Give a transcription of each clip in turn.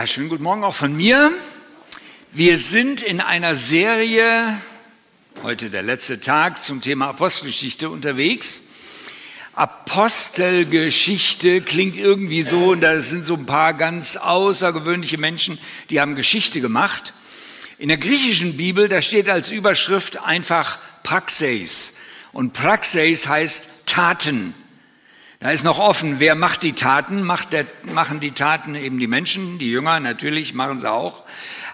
Ja, schönen guten Morgen auch von mir. Wir sind in einer Serie, heute der letzte Tag zum Thema Apostelgeschichte unterwegs. Apostelgeschichte klingt irgendwie so, und da sind so ein paar ganz außergewöhnliche Menschen, die haben Geschichte gemacht. In der griechischen Bibel, da steht als Überschrift einfach Praxeis. Und Praxeis heißt Taten. Da ist noch offen, wer macht die Taten? Macht der, machen die Taten eben die Menschen, die Jünger, natürlich machen sie auch.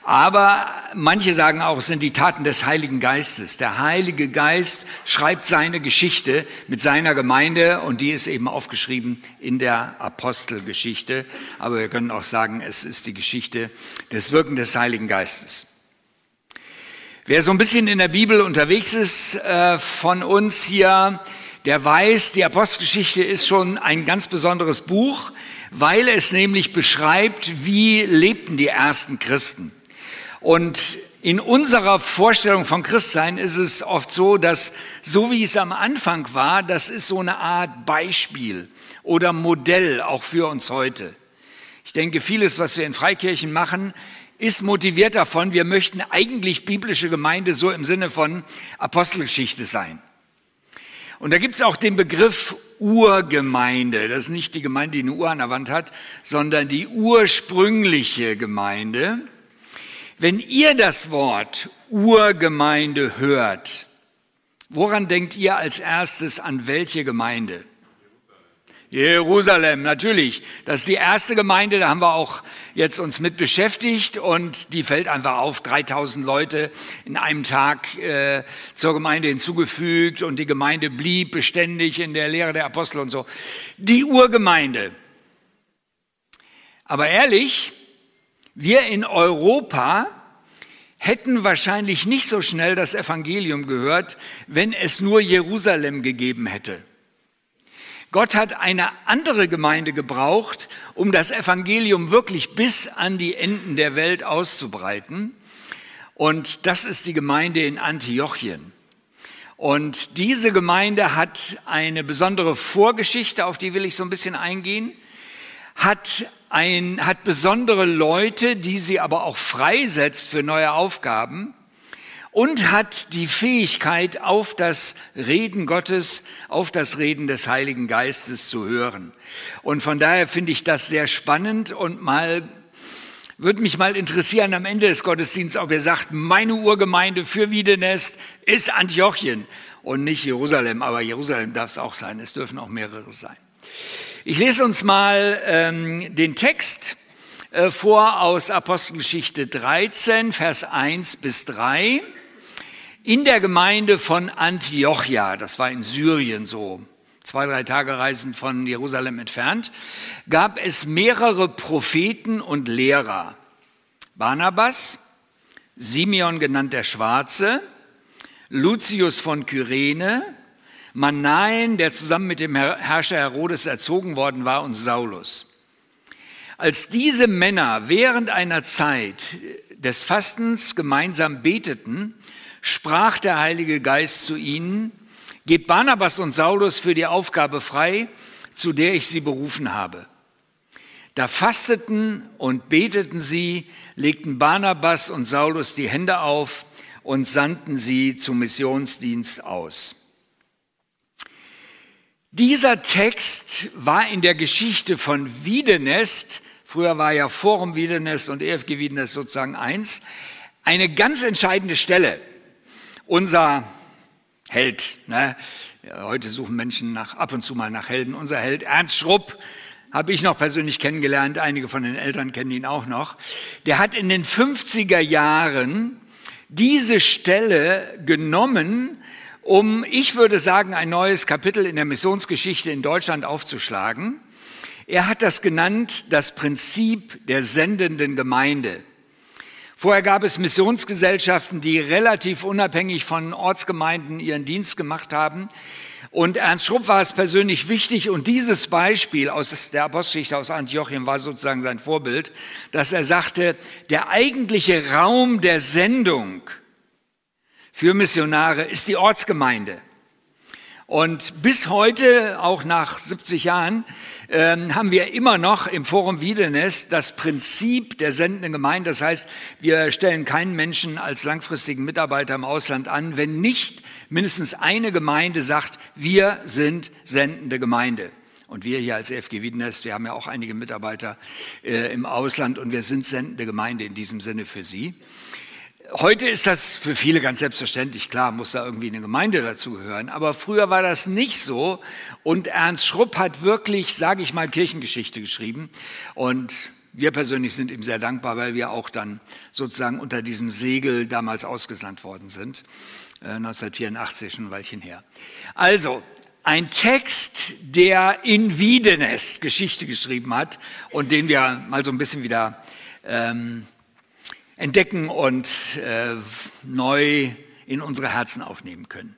Aber manche sagen auch, es sind die Taten des Heiligen Geistes. Der Heilige Geist schreibt seine Geschichte mit seiner Gemeinde und die ist eben aufgeschrieben in der Apostelgeschichte. Aber wir können auch sagen, es ist die Geschichte des Wirken des Heiligen Geistes. Wer so ein bisschen in der Bibel unterwegs ist äh, von uns hier, der weiß, die Apostelgeschichte ist schon ein ganz besonderes Buch, weil es nämlich beschreibt, wie lebten die ersten Christen. Und in unserer Vorstellung von Christsein ist es oft so, dass so wie es am Anfang war, das ist so eine Art Beispiel oder Modell auch für uns heute. Ich denke, vieles, was wir in Freikirchen machen, ist motiviert davon, wir möchten eigentlich biblische Gemeinde so im Sinne von Apostelgeschichte sein. Und da gibt es auch den Begriff Urgemeinde. Das ist nicht die Gemeinde, die eine Uhr an der Wand hat, sondern die ursprüngliche Gemeinde. Wenn ihr das Wort Urgemeinde hört, woran denkt ihr als erstes an welche Gemeinde? Jerusalem, natürlich. Das ist die erste Gemeinde, da haben wir auch jetzt uns mit beschäftigt und die fällt einfach auf. 3000 Leute in einem Tag äh, zur Gemeinde hinzugefügt und die Gemeinde blieb beständig in der Lehre der Apostel und so. Die Urgemeinde. Aber ehrlich, wir in Europa hätten wahrscheinlich nicht so schnell das Evangelium gehört, wenn es nur Jerusalem gegeben hätte. Gott hat eine andere Gemeinde gebraucht, um das Evangelium wirklich bis an die Enden der Welt auszubreiten. Und das ist die Gemeinde in Antiochien. Und diese Gemeinde hat eine besondere Vorgeschichte, auf die will ich so ein bisschen eingehen, hat, ein, hat besondere Leute, die sie aber auch freisetzt für neue Aufgaben und hat die Fähigkeit, auf das Reden Gottes, auf das Reden des Heiligen Geistes zu hören. Und von daher finde ich das sehr spannend und mal würde mich mal interessieren am Ende des Gottesdienstes, ob ihr sagt, meine Urgemeinde für Wiedenest ist Antiochien und nicht Jerusalem, aber Jerusalem darf es auch sein, es dürfen auch mehrere sein. Ich lese uns mal ähm, den Text äh, vor aus Apostelgeschichte 13, Vers 1 bis 3 in der Gemeinde von Antiochia, das war in Syrien so, zwei, drei Tage Reisen von Jerusalem entfernt, gab es mehrere Propheten und Lehrer. Barnabas, Simeon genannt der Schwarze, Lucius von Kyrene, Manaen, der zusammen mit dem Herrscher Herodes erzogen worden war, und Saulus. Als diese Männer während einer Zeit des Fastens gemeinsam beteten, sprach der Heilige Geist zu ihnen, Gebt Barnabas und Saulus für die Aufgabe frei, zu der ich sie berufen habe. Da fasteten und beteten sie, legten Barnabas und Saulus die Hände auf und sandten sie zum Missionsdienst aus. Dieser Text war in der Geschichte von Wiedenest, früher war ja Forum Wiedenest und EFG Wiedenest sozusagen eins, eine ganz entscheidende Stelle. Unser Held, ne? heute suchen Menschen nach, ab und zu mal nach Helden, unser Held Ernst Schrupp, habe ich noch persönlich kennengelernt, einige von den Eltern kennen ihn auch noch, der hat in den 50er Jahren diese Stelle genommen, um, ich würde sagen, ein neues Kapitel in der Missionsgeschichte in Deutschland aufzuschlagen. Er hat das genannt, das Prinzip der sendenden Gemeinde. Vorher gab es Missionsgesellschaften, die relativ unabhängig von Ortsgemeinden ihren Dienst gemacht haben. Und Ernst Schrupp war es persönlich wichtig und dieses Beispiel aus der Apostelgeschichte aus Antiochien war sozusagen sein Vorbild, dass er sagte, der eigentliche Raum der Sendung für Missionare ist die Ortsgemeinde. Und bis heute, auch nach 70 Jahren, haben wir immer noch im Forum Wiedenest das Prinzip der sendenden Gemeinde. Das heißt, wir stellen keinen Menschen als langfristigen Mitarbeiter im Ausland an, wenn nicht mindestens eine Gemeinde sagt, wir sind sendende Gemeinde. Und wir hier als EFG Wiedenest, wir haben ja auch einige Mitarbeiter äh, im Ausland und wir sind sendende Gemeinde in diesem Sinne für Sie. Heute ist das für viele ganz selbstverständlich. Klar, muss da irgendwie eine Gemeinde dazugehören. Aber früher war das nicht so. Und Ernst Schrupp hat wirklich, sage ich mal, Kirchengeschichte geschrieben. Und wir persönlich sind ihm sehr dankbar, weil wir auch dann sozusagen unter diesem Segel damals ausgesandt worden sind. 1984, äh, schon ein Weilchen her. Also, ein Text, der in Wiedenest Geschichte geschrieben hat und den wir mal so ein bisschen wieder ähm, entdecken und äh, neu in unsere Herzen aufnehmen können.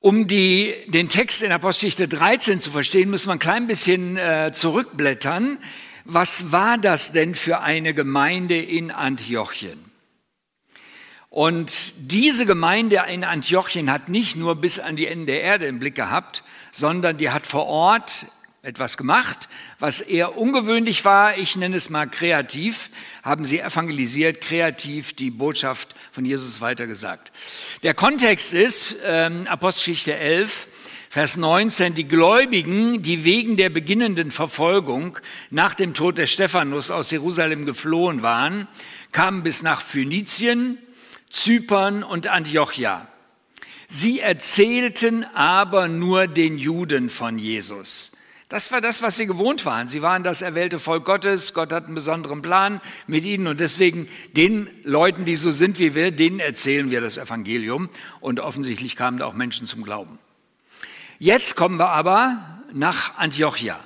Um die, den Text in Apostelgeschichte 13 zu verstehen, müssen wir ein klein bisschen äh, zurückblättern. Was war das denn für eine Gemeinde in Antiochien? Und diese Gemeinde in Antiochien hat nicht nur bis an die Ende der Erde im Blick gehabt, sondern die hat vor Ort etwas gemacht, was eher ungewöhnlich war. Ich nenne es mal kreativ, haben sie evangelisiert, kreativ die Botschaft von Jesus weitergesagt. Der Kontext ist ähm, Apostelgeschichte 11, Vers 19, die Gläubigen, die wegen der beginnenden Verfolgung nach dem Tod des Stephanus aus Jerusalem geflohen waren, kamen bis nach Phönizien, Zypern und Antiochia. Sie erzählten aber nur den Juden von Jesus. Das war das, was sie gewohnt waren. Sie waren das erwählte Volk Gottes. Gott hat einen besonderen Plan mit ihnen und deswegen den Leuten, die so sind wie wir, denen erzählen wir das Evangelium. Und offensichtlich kamen da auch Menschen zum Glauben. Jetzt kommen wir aber nach Antiochia.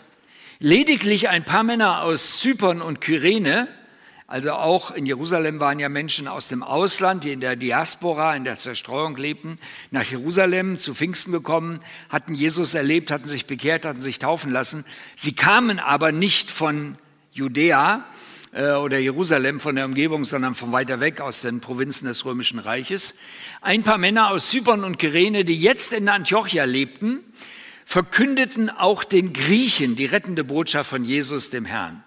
Lediglich ein paar Männer aus Zypern und Kyrene also auch in Jerusalem waren ja Menschen aus dem Ausland, die in der Diaspora, in der Zerstreuung lebten, nach Jerusalem zu Pfingsten gekommen, hatten Jesus erlebt, hatten sich bekehrt, hatten sich taufen lassen. Sie kamen aber nicht von Judäa äh, oder Jerusalem, von der Umgebung, sondern von weiter weg aus den Provinzen des Römischen Reiches. Ein paar Männer aus Zypern und Kyrene, die jetzt in Antiochia lebten, verkündeten auch den Griechen die rettende Botschaft von Jesus, dem Herrn.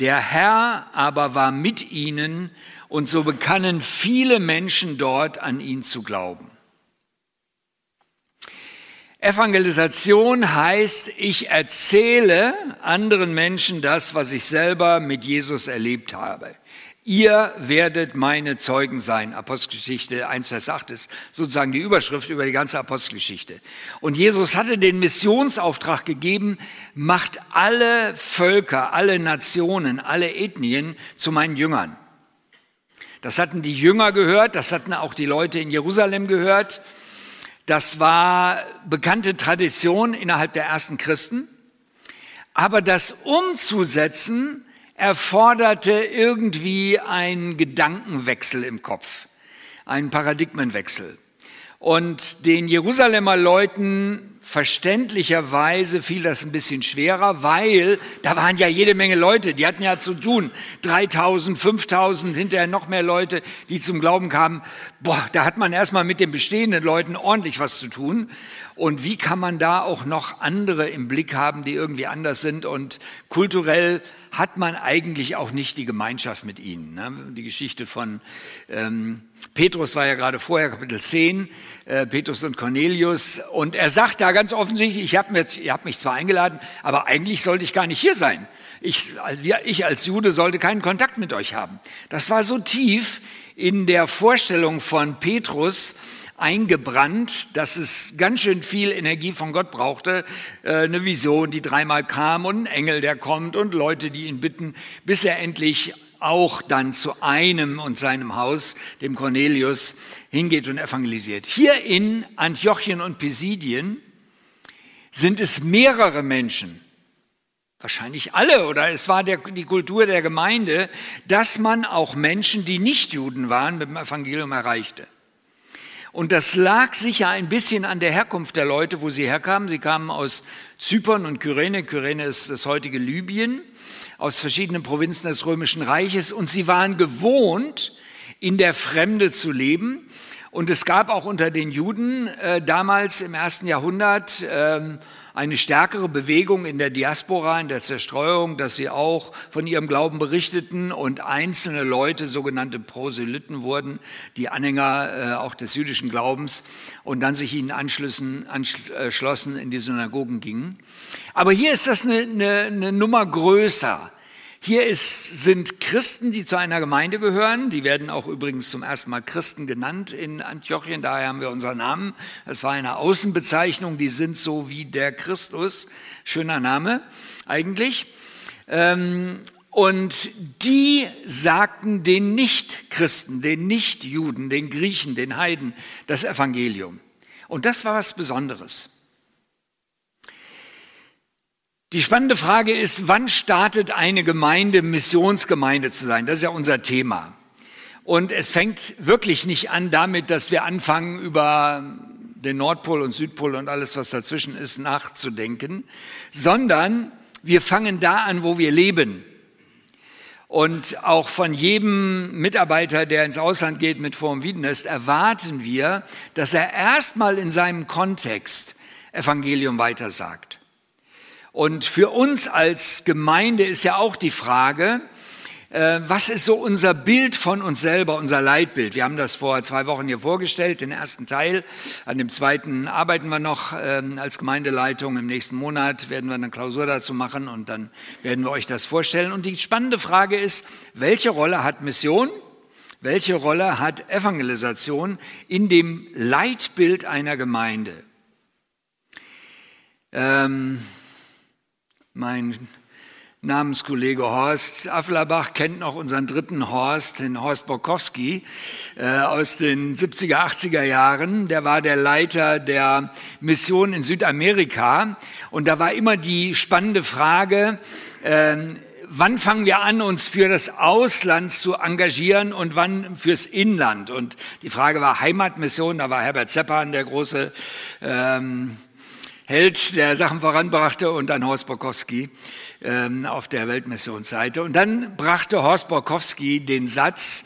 Der Herr aber war mit ihnen und so bekannen viele Menschen dort an ihn zu glauben. Evangelisation heißt, ich erzähle anderen Menschen das, was ich selber mit Jesus erlebt habe. Ihr werdet meine Zeugen sein. Apostelgeschichte 1, Vers 8 ist sozusagen die Überschrift über die ganze Apostelgeschichte. Und Jesus hatte den Missionsauftrag gegeben, macht alle Völker, alle Nationen, alle Ethnien zu meinen Jüngern. Das hatten die Jünger gehört, das hatten auch die Leute in Jerusalem gehört. Das war bekannte Tradition innerhalb der ersten Christen. Aber das umzusetzen, erforderte irgendwie einen Gedankenwechsel im Kopf, einen Paradigmenwechsel. Und den Jerusalemer Leuten verständlicherweise fiel das ein bisschen schwerer, weil da waren ja jede Menge Leute, die hatten ja zu tun. 3000, 5000, hinterher noch mehr Leute, die zum Glauben kamen. Boah, da hat man erstmal mit den bestehenden Leuten ordentlich was zu tun. Und wie kann man da auch noch andere im Blick haben, die irgendwie anders sind? Und kulturell hat man eigentlich auch nicht die Gemeinschaft mit ihnen. Ne? Die Geschichte von ähm, Petrus war ja gerade vorher, Kapitel 10, äh, Petrus und Cornelius. Und er sagt da ganz offensichtlich, ich habe hab mich zwar eingeladen, aber eigentlich sollte ich gar nicht hier sein. Ich, ich als Jude sollte keinen Kontakt mit euch haben. Das war so tief in der Vorstellung von Petrus, eingebrannt, dass es ganz schön viel Energie von Gott brauchte. Äh, eine Vision, die dreimal kam und ein Engel, der kommt und Leute, die ihn bitten, bis er endlich auch dann zu einem und seinem Haus, dem Cornelius, hingeht und evangelisiert. Hier in Antiochien und Pisidien sind es mehrere Menschen, wahrscheinlich alle, oder es war der, die Kultur der Gemeinde, dass man auch Menschen, die nicht Juden waren, mit dem Evangelium erreichte. Und das lag sicher ein bisschen an der Herkunft der Leute, wo sie herkamen. Sie kamen aus Zypern und Kyrene. Kyrene ist das heutige Libyen, aus verschiedenen Provinzen des Römischen Reiches. Und sie waren gewohnt, in der Fremde zu leben. Und es gab auch unter den Juden äh, damals im ersten Jahrhundert äh, eine stärkere Bewegung in der Diaspora, in der Zerstreuung, dass sie auch von ihrem Glauben berichteten und einzelne Leute, sogenannte Proselyten wurden, die Anhänger äh, auch des jüdischen Glaubens und dann sich ihnen anschlossen, in die Synagogen gingen. Aber hier ist das eine, eine, eine Nummer größer. Hier ist, sind Christen, die zu einer Gemeinde gehören. Die werden auch übrigens zum ersten Mal Christen genannt in Antiochien. Daher haben wir unseren Namen. Das war eine Außenbezeichnung. Die sind so wie der Christus. Schöner Name eigentlich. Ähm, und die sagten den Nicht-Christen, den Nicht-Juden, den Griechen, den Heiden das Evangelium. Und das war was Besonderes. Die spannende Frage ist, wann startet eine Gemeinde Missionsgemeinde zu sein? Das ist ja unser Thema. Und es fängt wirklich nicht an damit, dass wir anfangen, über den Nordpol und Südpol und alles, was dazwischen ist, nachzudenken, sondern wir fangen da an, wo wir leben. Und auch von jedem Mitarbeiter, der ins Ausland geht mit Form Wiedenest, erwarten wir, dass er erstmal in seinem Kontext Evangelium weitersagt. Und für uns als Gemeinde ist ja auch die Frage, äh, was ist so unser Bild von uns selber, unser Leitbild? Wir haben das vor zwei Wochen hier vorgestellt, den ersten Teil. An dem zweiten arbeiten wir noch ähm, als Gemeindeleitung. Im nächsten Monat werden wir eine Klausur dazu machen und dann werden wir euch das vorstellen. Und die spannende Frage ist, welche Rolle hat Mission? Welche Rolle hat Evangelisation in dem Leitbild einer Gemeinde? Ähm, mein Namenskollege Horst Afflerbach kennt noch unseren dritten Horst, den Horst Borkowski äh, aus den 70er, 80er Jahren. Der war der Leiter der Mission in Südamerika. Und da war immer die spannende Frage, äh, wann fangen wir an, uns für das Ausland zu engagieren und wann fürs Inland? Und die Frage war Heimatmission, da war Herbert Zeppan der große ähm, Held, der Sachen voranbrachte, und dann Horst Borkowski ähm, auf der Weltmissionsseite. Und dann brachte Horst Borkowski den Satz,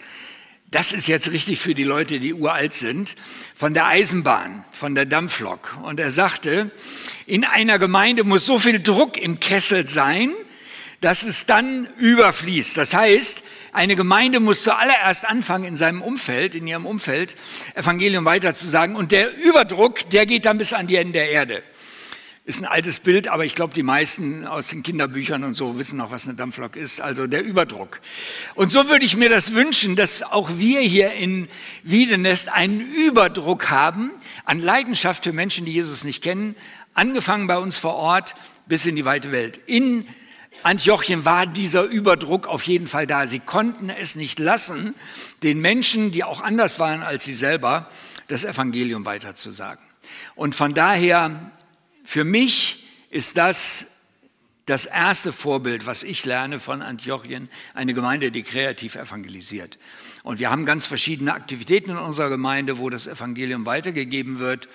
das ist jetzt richtig für die Leute, die uralt sind, von der Eisenbahn, von der Dampflok. Und er sagte, in einer Gemeinde muss so viel Druck im Kessel sein, dass es dann überfließt. Das heißt, eine Gemeinde muss zuallererst anfangen, in seinem Umfeld, in ihrem Umfeld, Evangelium weiterzusagen. Und der Überdruck, der geht dann bis an die Ende der Erde. Ist ein altes Bild, aber ich glaube, die meisten aus den Kinderbüchern und so wissen noch, was eine Dampflok ist, also der Überdruck. Und so würde ich mir das wünschen, dass auch wir hier in Wiedenest einen Überdruck haben an Leidenschaft für Menschen, die Jesus nicht kennen, angefangen bei uns vor Ort bis in die weite Welt. In Antiochien war dieser Überdruck auf jeden Fall da. Sie konnten es nicht lassen, den Menschen, die auch anders waren als sie selber, das Evangelium weiterzusagen. Und von daher für mich ist das das erste Vorbild, was ich lerne von Antiochien, eine Gemeinde, die kreativ evangelisiert. Und wir haben ganz verschiedene Aktivitäten in unserer Gemeinde, wo das Evangelium weitergegeben wird.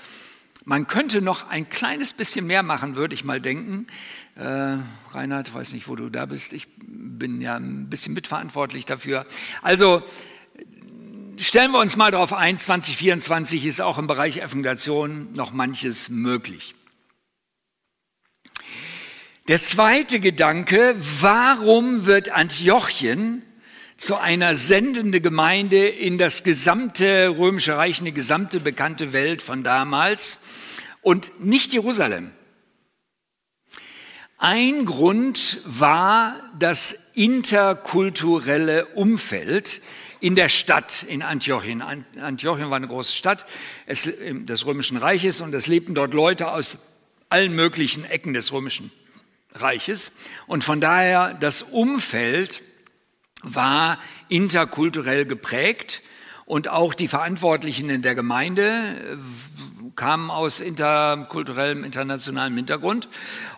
Man könnte noch ein kleines bisschen mehr machen, würde ich mal denken. Äh, Reinhard, weiß nicht, wo du da bist. Ich bin ja ein bisschen mitverantwortlich dafür. Also stellen wir uns mal darauf ein, 2024 ist auch im Bereich Evangelisation noch manches möglich. Der zweite Gedanke, warum wird Antiochien zu einer sendende Gemeinde in das gesamte römische Reich, in die gesamte bekannte Welt von damals und nicht Jerusalem? Ein Grund war das interkulturelle Umfeld in der Stadt in Antiochien. Antiochien war eine große Stadt des Römischen Reiches und es lebten dort Leute aus allen möglichen Ecken des Römischen Reiches. Und von daher das Umfeld war interkulturell geprägt und auch die Verantwortlichen in der Gemeinde kamen aus interkulturellem, internationalem Hintergrund.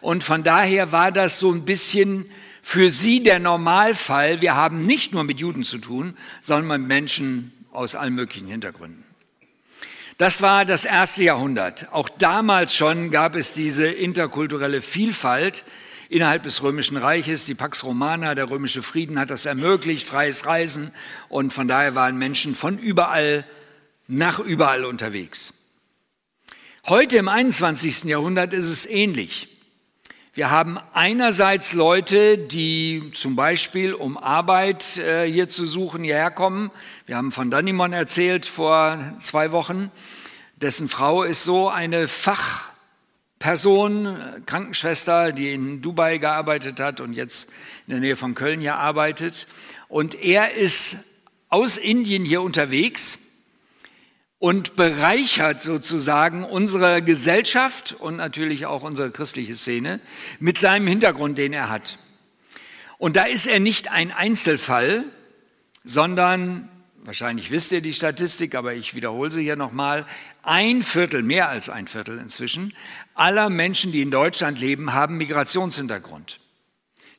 Und von daher war das so ein bisschen für sie der Normalfall. Wir haben nicht nur mit Juden zu tun, sondern mit Menschen aus allen möglichen Hintergründen. Das war das erste Jahrhundert. Auch damals schon gab es diese interkulturelle Vielfalt innerhalb des Römischen Reiches. Die Pax Romana, der römische Frieden, hat das ermöglicht, freies Reisen. Und von daher waren Menschen von überall nach überall unterwegs. Heute im 21. Jahrhundert ist es ähnlich. Wir haben einerseits Leute, die zum Beispiel, um Arbeit äh, hier zu suchen, hierher kommen. Wir haben von Danimon erzählt vor zwei Wochen. Dessen Frau ist so eine Fachperson, Krankenschwester, die in Dubai gearbeitet hat und jetzt in der Nähe von Köln hier arbeitet. Und er ist aus Indien hier unterwegs und bereichert sozusagen unsere Gesellschaft und natürlich auch unsere christliche Szene mit seinem Hintergrund, den er hat. Und da ist er nicht ein Einzelfall, sondern, wahrscheinlich wisst ihr die Statistik, aber ich wiederhole sie hier nochmal, ein Viertel, mehr als ein Viertel inzwischen, aller Menschen, die in Deutschland leben, haben Migrationshintergrund.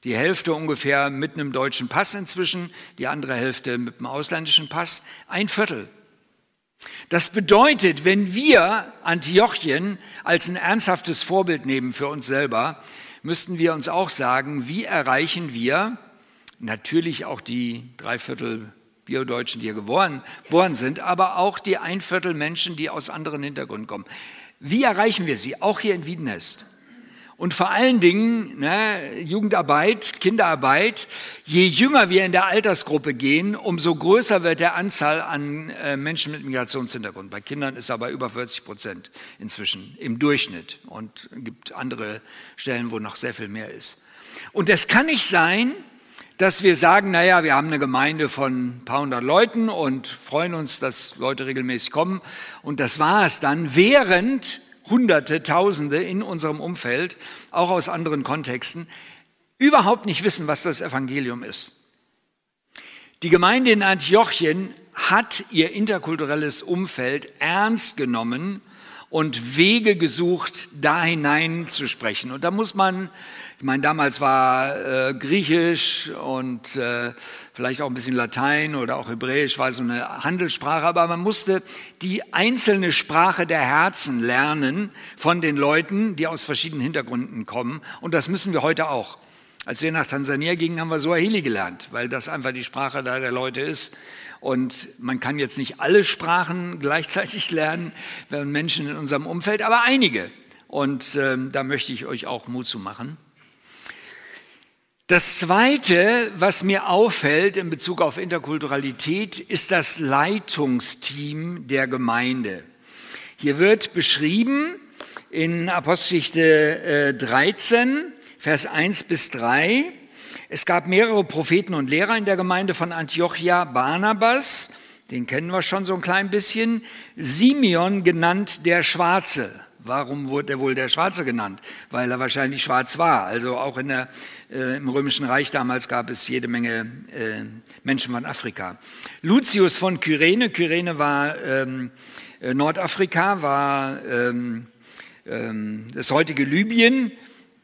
Die Hälfte ungefähr mit einem deutschen Pass inzwischen, die andere Hälfte mit einem ausländischen Pass, ein Viertel. Das bedeutet, wenn wir Antiochien als ein ernsthaftes Vorbild nehmen für uns selber, müssten wir uns auch sagen, wie erreichen wir natürlich auch die Dreiviertel Biodeutschen, die hier geboren, geboren sind, aber auch die Einviertel Menschen, die aus anderen Hintergründen kommen. Wie erreichen wir sie, auch hier in Wiedenest? Und vor allen Dingen ne, Jugendarbeit, Kinderarbeit. Je jünger wir in der Altersgruppe gehen, umso größer wird der Anzahl an äh, Menschen mit Migrationshintergrund. Bei Kindern ist aber über 40 Prozent inzwischen im Durchschnitt. Und gibt andere Stellen, wo noch sehr viel mehr ist. Und es kann nicht sein, dass wir sagen, naja, wir haben eine Gemeinde von ein paar hundert Leuten und freuen uns, dass Leute regelmäßig kommen. Und das war es dann, während Hunderte, Tausende in unserem Umfeld, auch aus anderen Kontexten, überhaupt nicht wissen, was das Evangelium ist. Die Gemeinde in Antiochien hat ihr interkulturelles Umfeld ernst genommen und Wege gesucht, da hineinzusprechen. Und da muss man ich meine, damals war äh, Griechisch und äh, vielleicht auch ein bisschen Latein oder auch Hebräisch war so eine Handelssprache, aber man musste die einzelne Sprache der Herzen lernen von den Leuten, die aus verschiedenen Hintergründen kommen. Und das müssen wir heute auch. Als wir nach Tansania gingen, haben wir Swahili gelernt, weil das einfach die Sprache da der Leute ist. Und man kann jetzt nicht alle Sprachen gleichzeitig lernen, wenn Menschen in unserem Umfeld, aber einige. Und ähm, da möchte ich euch auch Mut zu machen. Das Zweite, was mir auffällt in Bezug auf Interkulturalität, ist das Leitungsteam der Gemeinde. Hier wird beschrieben in Apostelgeschichte 13, äh, Vers 1 bis 3, es gab mehrere Propheten und Lehrer in der Gemeinde von Antiochia, Barnabas, den kennen wir schon so ein klein bisschen, Simeon genannt der Schwarze. Warum wurde er wohl der Schwarze genannt? Weil er wahrscheinlich schwarz war. Also auch in der, äh, im Römischen Reich damals gab es jede Menge äh, Menschen von Afrika. Lucius von Kyrene, Kyrene war ähm, äh, Nordafrika, war ähm, ähm, das heutige Libyen.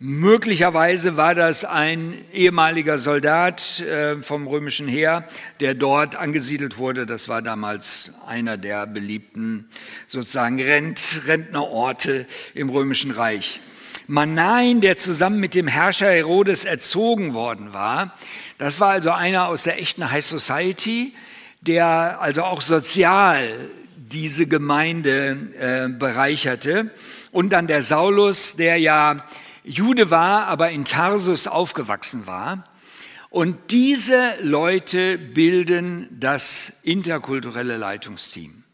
Möglicherweise war das ein ehemaliger Soldat äh, vom römischen Heer, der dort angesiedelt wurde. Das war damals einer der beliebten sozusagen Rent Rentnerorte im römischen Reich. Manain, der zusammen mit dem Herrscher Herodes erzogen worden war, das war also einer aus der echten High Society, der also auch sozial diese Gemeinde äh, bereicherte. Und dann der Saulus, der ja Jude war, aber in Tarsus aufgewachsen war. Und diese Leute bilden das interkulturelle Leitungsteam.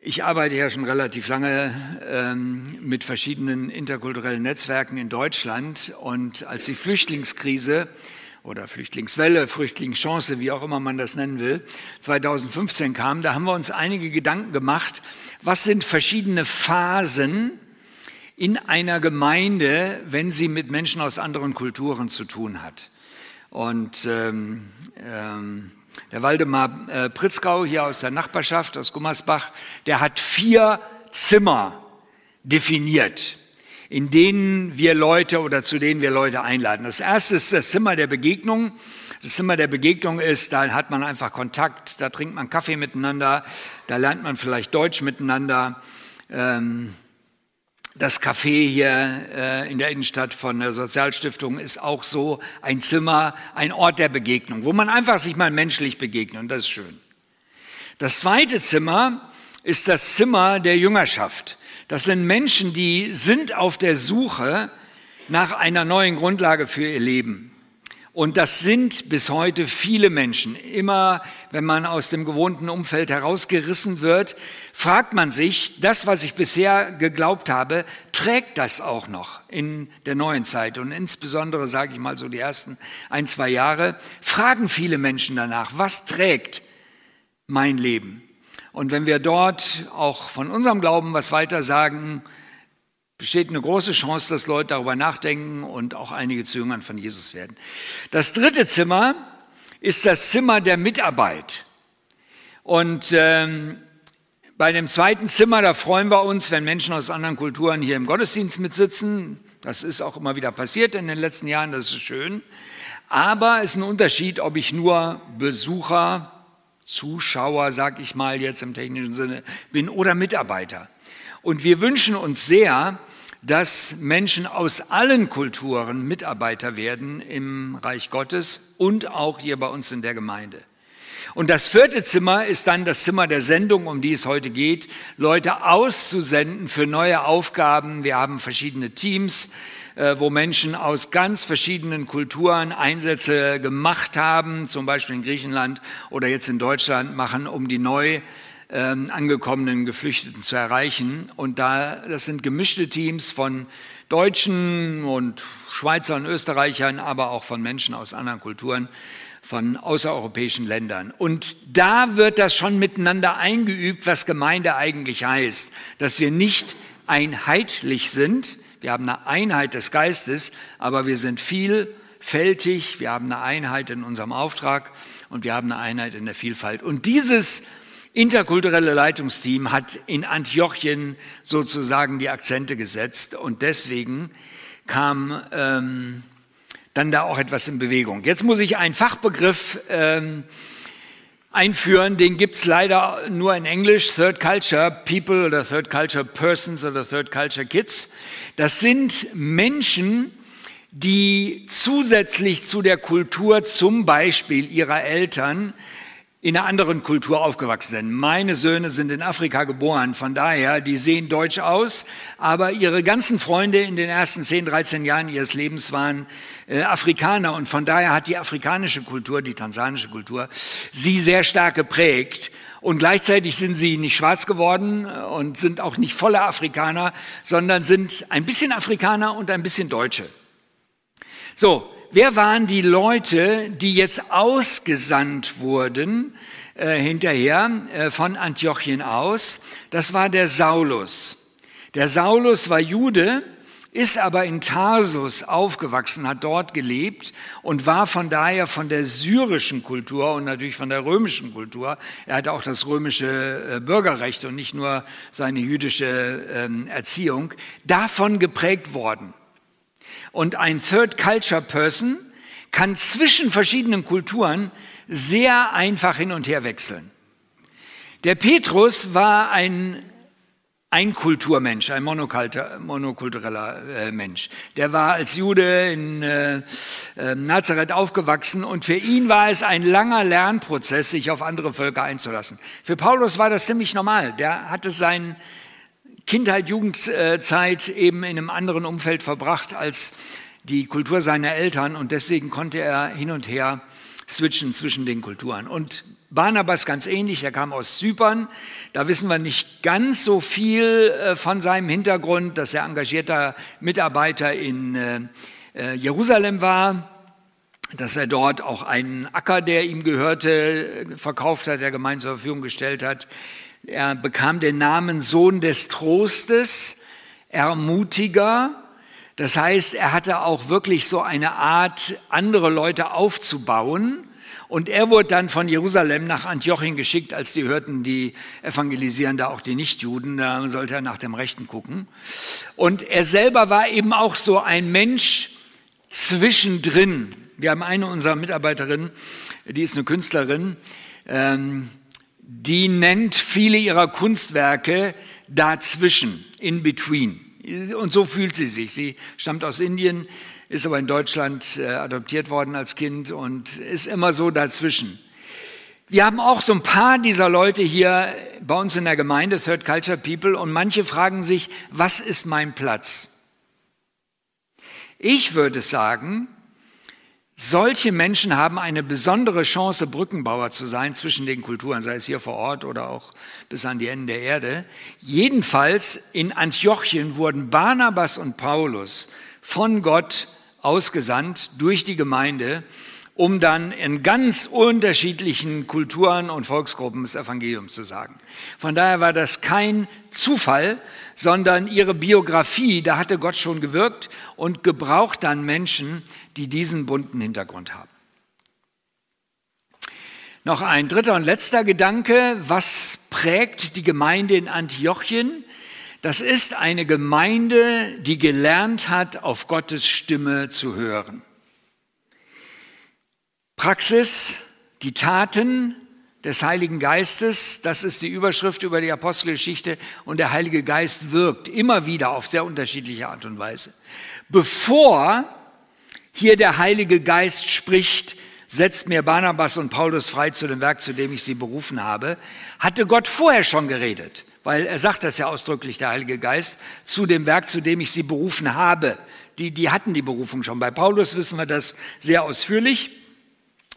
Ich arbeite ja schon relativ lange ähm, mit verschiedenen interkulturellen Netzwerken in Deutschland und als die Flüchtlingskrise oder Flüchtlingswelle, Flüchtlingschance, wie auch immer man das nennen will, 2015 kam, da haben wir uns einige Gedanken gemacht, was sind verschiedene Phasen in einer Gemeinde, wenn sie mit Menschen aus anderen Kulturen zu tun hat. Und ähm, ähm, der Waldemar äh, Pritzgau hier aus der Nachbarschaft, aus Gummersbach, der hat vier Zimmer definiert, in denen wir Leute oder zu denen wir Leute einladen. Das erste ist das Zimmer der Begegnung. Das Zimmer der Begegnung ist, da hat man einfach Kontakt, da trinkt man Kaffee miteinander, da lernt man vielleicht Deutsch miteinander. Ähm, das Café hier äh, in der Innenstadt von der Sozialstiftung ist auch so ein Zimmer, ein Ort der Begegnung, wo man einfach sich mal menschlich begegnet und das ist schön. Das zweite Zimmer ist das Zimmer der Jüngerschaft. Das sind Menschen, die sind auf der Suche nach einer neuen Grundlage für ihr Leben. Und das sind bis heute viele Menschen. Immer, wenn man aus dem gewohnten Umfeld herausgerissen wird, fragt man sich, das, was ich bisher geglaubt habe, trägt das auch noch in der neuen Zeit? Und insbesondere, sage ich mal so, die ersten ein, zwei Jahre, fragen viele Menschen danach, was trägt mein Leben? Und wenn wir dort auch von unserem Glauben was weiter sagen, besteht eine große Chance, dass Leute darüber nachdenken und auch einige zu Jüngern von Jesus werden. Das dritte Zimmer ist das Zimmer der Mitarbeit. Und ähm, bei dem zweiten Zimmer, da freuen wir uns, wenn Menschen aus anderen Kulturen hier im Gottesdienst mitsitzen. Das ist auch immer wieder passiert in den letzten Jahren, das ist schön. Aber es ist ein Unterschied, ob ich nur Besucher, Zuschauer, sag ich mal jetzt im technischen Sinne, bin oder Mitarbeiter. Und wir wünschen uns sehr, dass Menschen aus allen Kulturen Mitarbeiter werden im Reich Gottes und auch hier bei uns in der Gemeinde. Und das vierte Zimmer ist dann das Zimmer der Sendung, um die es heute geht, Leute auszusenden für neue Aufgaben. Wir haben verschiedene Teams, äh, wo Menschen aus ganz verschiedenen Kulturen Einsätze gemacht haben, zum Beispiel in Griechenland oder jetzt in Deutschland machen, um die neu ähm, angekommenen Geflüchteten zu erreichen. Und da, das sind gemischte Teams von Deutschen und Schweizern, Österreichern, aber auch von Menschen aus anderen Kulturen, von außereuropäischen Ländern. Und da wird das schon miteinander eingeübt, was Gemeinde eigentlich heißt, dass wir nicht einheitlich sind. Wir haben eine Einheit des Geistes, aber wir sind vielfältig. Wir haben eine Einheit in unserem Auftrag und wir haben eine Einheit in der Vielfalt. Und dieses interkulturelle Leitungsteam hat in Antiochien sozusagen die Akzente gesetzt und deswegen kam ähm, dann da auch etwas in Bewegung. Jetzt muss ich einen Fachbegriff ähm, einführen, den gibt's leider nur in Englisch, Third Culture People oder Third Culture Persons oder Third Culture Kids. Das sind Menschen, die zusätzlich zu der Kultur zum Beispiel ihrer Eltern in einer anderen Kultur aufgewachsen sind. Meine Söhne sind in Afrika geboren, von daher, die sehen deutsch aus, aber ihre ganzen Freunde in den ersten 10, 13 Jahren ihres Lebens waren äh, Afrikaner und von daher hat die afrikanische Kultur, die tansanische Kultur, sie sehr stark geprägt. Und gleichzeitig sind sie nicht schwarz geworden und sind auch nicht volle Afrikaner, sondern sind ein bisschen Afrikaner und ein bisschen Deutsche. So, wer waren die Leute, die jetzt ausgesandt wurden äh, hinterher äh, von Antiochien aus? Das war der Saulus. Der Saulus war Jude, ist aber in Tarsus aufgewachsen, hat dort gelebt und war von daher von der syrischen Kultur und natürlich von der römischen Kultur, er hatte auch das römische äh, Bürgerrecht und nicht nur seine jüdische ähm, Erziehung, davon geprägt worden. Und ein Third Culture Person kann zwischen verschiedenen Kulturen sehr einfach hin und her wechseln. Der Petrus war ein ein Kulturmensch, ein monokultureller äh, Mensch. Der war als Jude in äh, äh, Nazareth aufgewachsen und für ihn war es ein langer Lernprozess, sich auf andere Völker einzulassen. Für Paulus war das ziemlich normal. Der hatte seinen Kindheit, Jugendzeit eben in einem anderen Umfeld verbracht als die Kultur seiner Eltern und deswegen konnte er hin und her switchen zwischen den Kulturen. Und Barnabas ganz ähnlich, er kam aus Zypern. Da wissen wir nicht ganz so viel äh, von seinem Hintergrund, dass er engagierter Mitarbeiter in äh, äh, Jerusalem war, dass er dort auch einen Acker, der ihm gehörte, verkauft hat, der Gemeinde zur Verfügung gestellt hat. Er bekam den Namen Sohn des Trostes, Ermutiger. Das heißt, er hatte auch wirklich so eine Art, andere Leute aufzubauen Und er wurde dann von Jerusalem nach Antiochien geschickt, als die hörten, die evangelisieren da auch die Nichtjuden, da sollte er nach dem Rechten gucken. Und er selber war eben auch so ein Mensch zwischendrin. Wir haben eine unserer Mitarbeiterinnen, die ist eine Künstlerin, ähm, die nennt viele ihrer Kunstwerke dazwischen, in between. Und so fühlt sie sich. Sie stammt aus Indien, ist aber in Deutschland äh, adoptiert worden als Kind und ist immer so dazwischen. Wir haben auch so ein paar dieser Leute hier bei uns in der Gemeinde, Third Culture People, und manche fragen sich, was ist mein Platz? Ich würde sagen, solche Menschen haben eine besondere Chance, Brückenbauer zu sein zwischen den Kulturen, sei es hier vor Ort oder auch bis an die Enden der Erde. Jedenfalls in Antiochien wurden Barnabas und Paulus von Gott ausgesandt durch die Gemeinde, um dann in ganz unterschiedlichen Kulturen und Volksgruppen das Evangelium zu sagen. Von daher war das kein Zufall, sondern ihre Biografie, da hatte Gott schon gewirkt und gebraucht dann Menschen, die diesen bunten Hintergrund haben. Noch ein dritter und letzter Gedanke, was prägt die Gemeinde in Antiochien? Das ist eine Gemeinde, die gelernt hat, auf Gottes Stimme zu hören. Praxis, die Taten des Heiligen Geistes, das ist die Überschrift über die Apostelgeschichte und der Heilige Geist wirkt immer wieder auf sehr unterschiedliche Art und Weise. Bevor hier der Heilige Geist spricht, setzt mir Barnabas und Paulus frei zu dem Werk, zu dem ich sie berufen habe, hatte Gott vorher schon geredet, weil er sagt das ja ausdrücklich, der Heilige Geist, zu dem Werk, zu dem ich sie berufen habe. Die, die hatten die Berufung schon. Bei Paulus wissen wir das sehr ausführlich.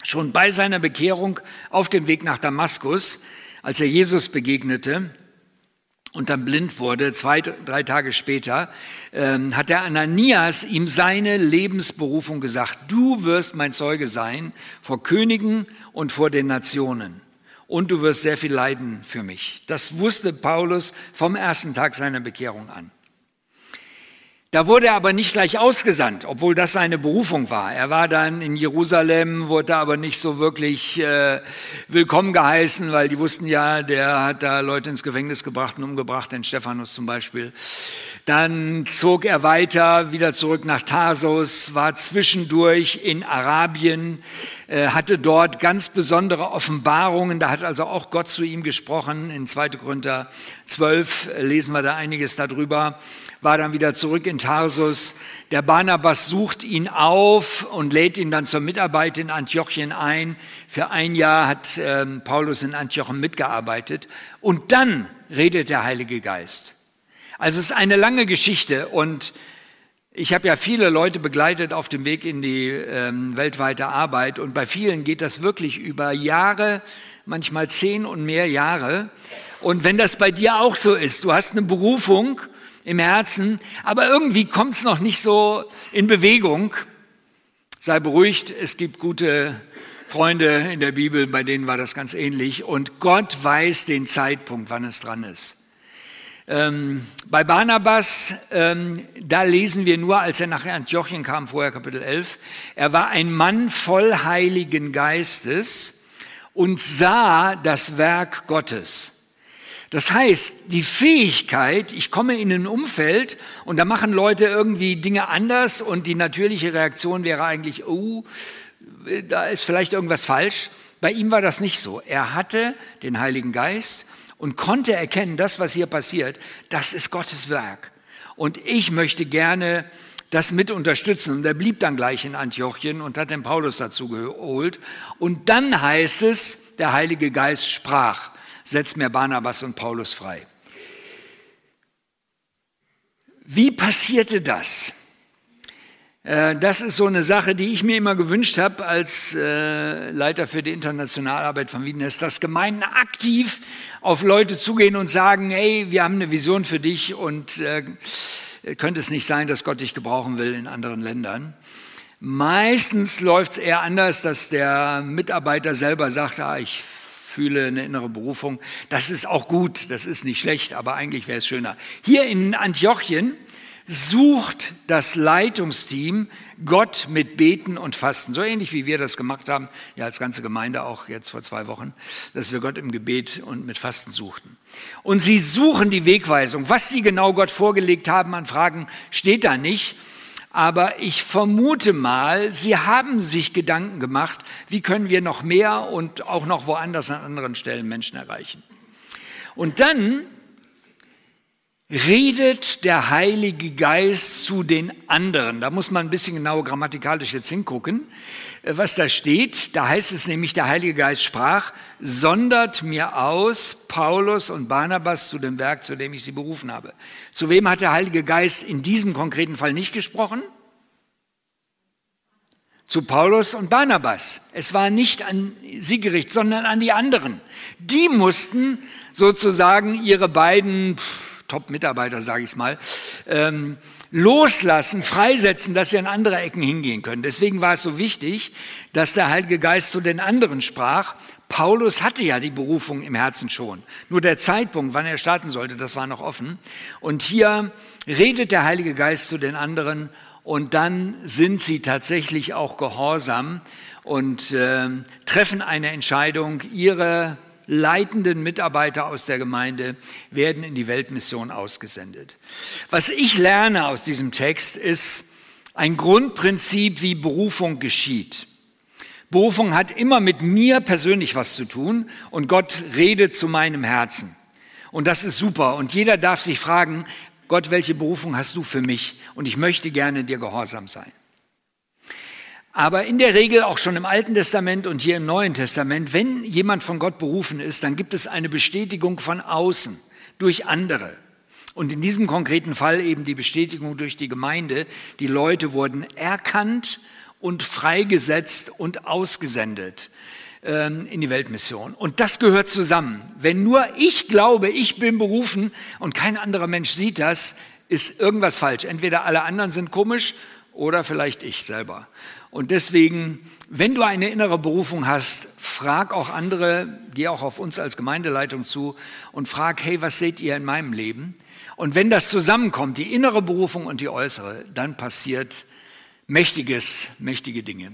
Schon bei seiner Bekehrung auf dem Weg nach Damaskus, als er Jesus begegnete und dann blind wurde, zwei, drei Tage später, ähm, hat der Ananias ihm seine Lebensberufung gesagt. Du wirst mein Zeuge sein vor Königen und vor den Nationen. Und du wirst sehr viel leiden für mich. Das wusste Paulus vom ersten Tag seiner Bekehrung an. Da wurde er aber nicht gleich ausgesandt, obwohl das seine Berufung war. Er war dann in Jerusalem, wurde aber nicht so wirklich äh, willkommen geheißen, weil die wussten ja, der hat da Leute ins Gefängnis gebracht und umgebracht, den Stephanus zum Beispiel. Dann zog er weiter, wieder zurück nach Tarsus, war zwischendurch in Arabien, hatte dort ganz besondere Offenbarungen. Da hat also auch Gott zu ihm gesprochen. In 2. Korinther 12 lesen wir da einiges darüber. War dann wieder zurück in Tarsus. Der Barnabas sucht ihn auf und lädt ihn dann zur Mitarbeit in Antiochien ein. Für ein Jahr hat ähm, Paulus in Antiochien mitgearbeitet. Und dann redet der Heilige Geist. Also es ist eine lange Geschichte und ich habe ja viele Leute begleitet auf dem Weg in die ähm, weltweite Arbeit und bei vielen geht das wirklich über Jahre, manchmal zehn und mehr Jahre. Und wenn das bei dir auch so ist, du hast eine Berufung im Herzen, aber irgendwie kommt es noch nicht so in Bewegung, sei beruhigt, es gibt gute Freunde in der Bibel, bei denen war das ganz ähnlich und Gott weiß den Zeitpunkt, wann es dran ist. Ähm, bei Barnabas, ähm, da lesen wir nur, als er nach Antiochien kam, vorher Kapitel 11, er war ein Mann voll Heiligen Geistes und sah das Werk Gottes. Das heißt, die Fähigkeit, ich komme in ein Umfeld und da machen Leute irgendwie Dinge anders und die natürliche Reaktion wäre eigentlich, oh, da ist vielleicht irgendwas falsch. Bei ihm war das nicht so. Er hatte den Heiligen Geist und konnte erkennen, das, was hier passiert, das ist Gottes Werk. Und ich möchte gerne das mit unterstützen. Und er blieb dann gleich in Antiochien und hat den Paulus dazu geholt. Und dann heißt es, der Heilige Geist sprach, setz mir Barnabas und Paulus frei. Wie passierte das? Äh, das ist so eine Sache, die ich mir immer gewünscht habe als äh, Leiter für die Internationalarbeit von Wiedenest, dass Gemeinden aktiv auf Leute zugehen und sagen, hey, wir haben eine Vision für dich und äh, könnte es nicht sein, dass Gott dich gebrauchen will in anderen Ländern. Meistens läuft es eher anders, dass der Mitarbeiter selber sagt, ah, ich fühle eine innere Berufung. Das ist auch gut, das ist nicht schlecht, aber eigentlich wäre es schöner. Hier in Antiochien sucht das Leitungsteam Gott mit Beten und Fasten. So ähnlich wie wir das gemacht haben, ja als ganze Gemeinde auch jetzt vor zwei Wochen, dass wir Gott im Gebet und mit Fasten suchten. Und sie suchen die Wegweisung. Was sie genau Gott vorgelegt haben an Fragen, steht da nicht. Aber ich vermute mal, sie haben sich Gedanken gemacht, wie können wir noch mehr und auch noch woanders an anderen Stellen Menschen erreichen. Und dann redet der Heilige Geist zu den anderen. Da muss man ein bisschen genauer grammatikalisch jetzt hingucken, äh, was da steht. Da heißt es nämlich, der Heilige Geist sprach, sondert mir aus Paulus und Barnabas zu dem Werk, zu dem ich sie berufen habe. Zu wem hat der Heilige Geist in diesem konkreten Fall nicht gesprochen? Zu Paulus und Barnabas. Es war nicht an sie gerichtet, sondern an die anderen. Die mussten sozusagen ihre beiden Top-Mitarbeiter, sage ich es mal, ähm, loslassen, freisetzen, dass sie an andere Ecken hingehen können. Deswegen war es so wichtig, dass der Heilige Geist zu den anderen sprach. Paulus hatte ja die Berufung im Herzen schon. Nur der Zeitpunkt, wann er starten sollte, das war noch offen. Und hier redet der Heilige Geist zu den anderen und dann sind sie tatsächlich auch gehorsam und äh, treffen eine Entscheidung, ihre leitenden Mitarbeiter aus der Gemeinde werden in die Weltmission ausgesendet. Was ich lerne aus diesem Text ist ein Grundprinzip, wie Berufung geschieht. Berufung hat immer mit mir persönlich was zu tun und Gott redet zu meinem Herzen. Und das ist super. Und jeder darf sich fragen, Gott, welche Berufung hast du für mich? Und ich möchte gerne dir gehorsam sein. Aber in der Regel auch schon im Alten Testament und hier im Neuen Testament, wenn jemand von Gott berufen ist, dann gibt es eine Bestätigung von außen durch andere. Und in diesem konkreten Fall eben die Bestätigung durch die Gemeinde. Die Leute wurden erkannt und freigesetzt und ausgesendet ähm, in die Weltmission. Und das gehört zusammen. Wenn nur ich glaube, ich bin berufen und kein anderer Mensch sieht das, ist irgendwas falsch. Entweder alle anderen sind komisch oder vielleicht ich selber. Und deswegen, wenn du eine innere Berufung hast, frag auch andere, geh auch auf uns als Gemeindeleitung zu und frag, hey, was seht ihr in meinem Leben? Und wenn das zusammenkommt, die innere Berufung und die äußere, dann passiert mächtiges, mächtige Dinge.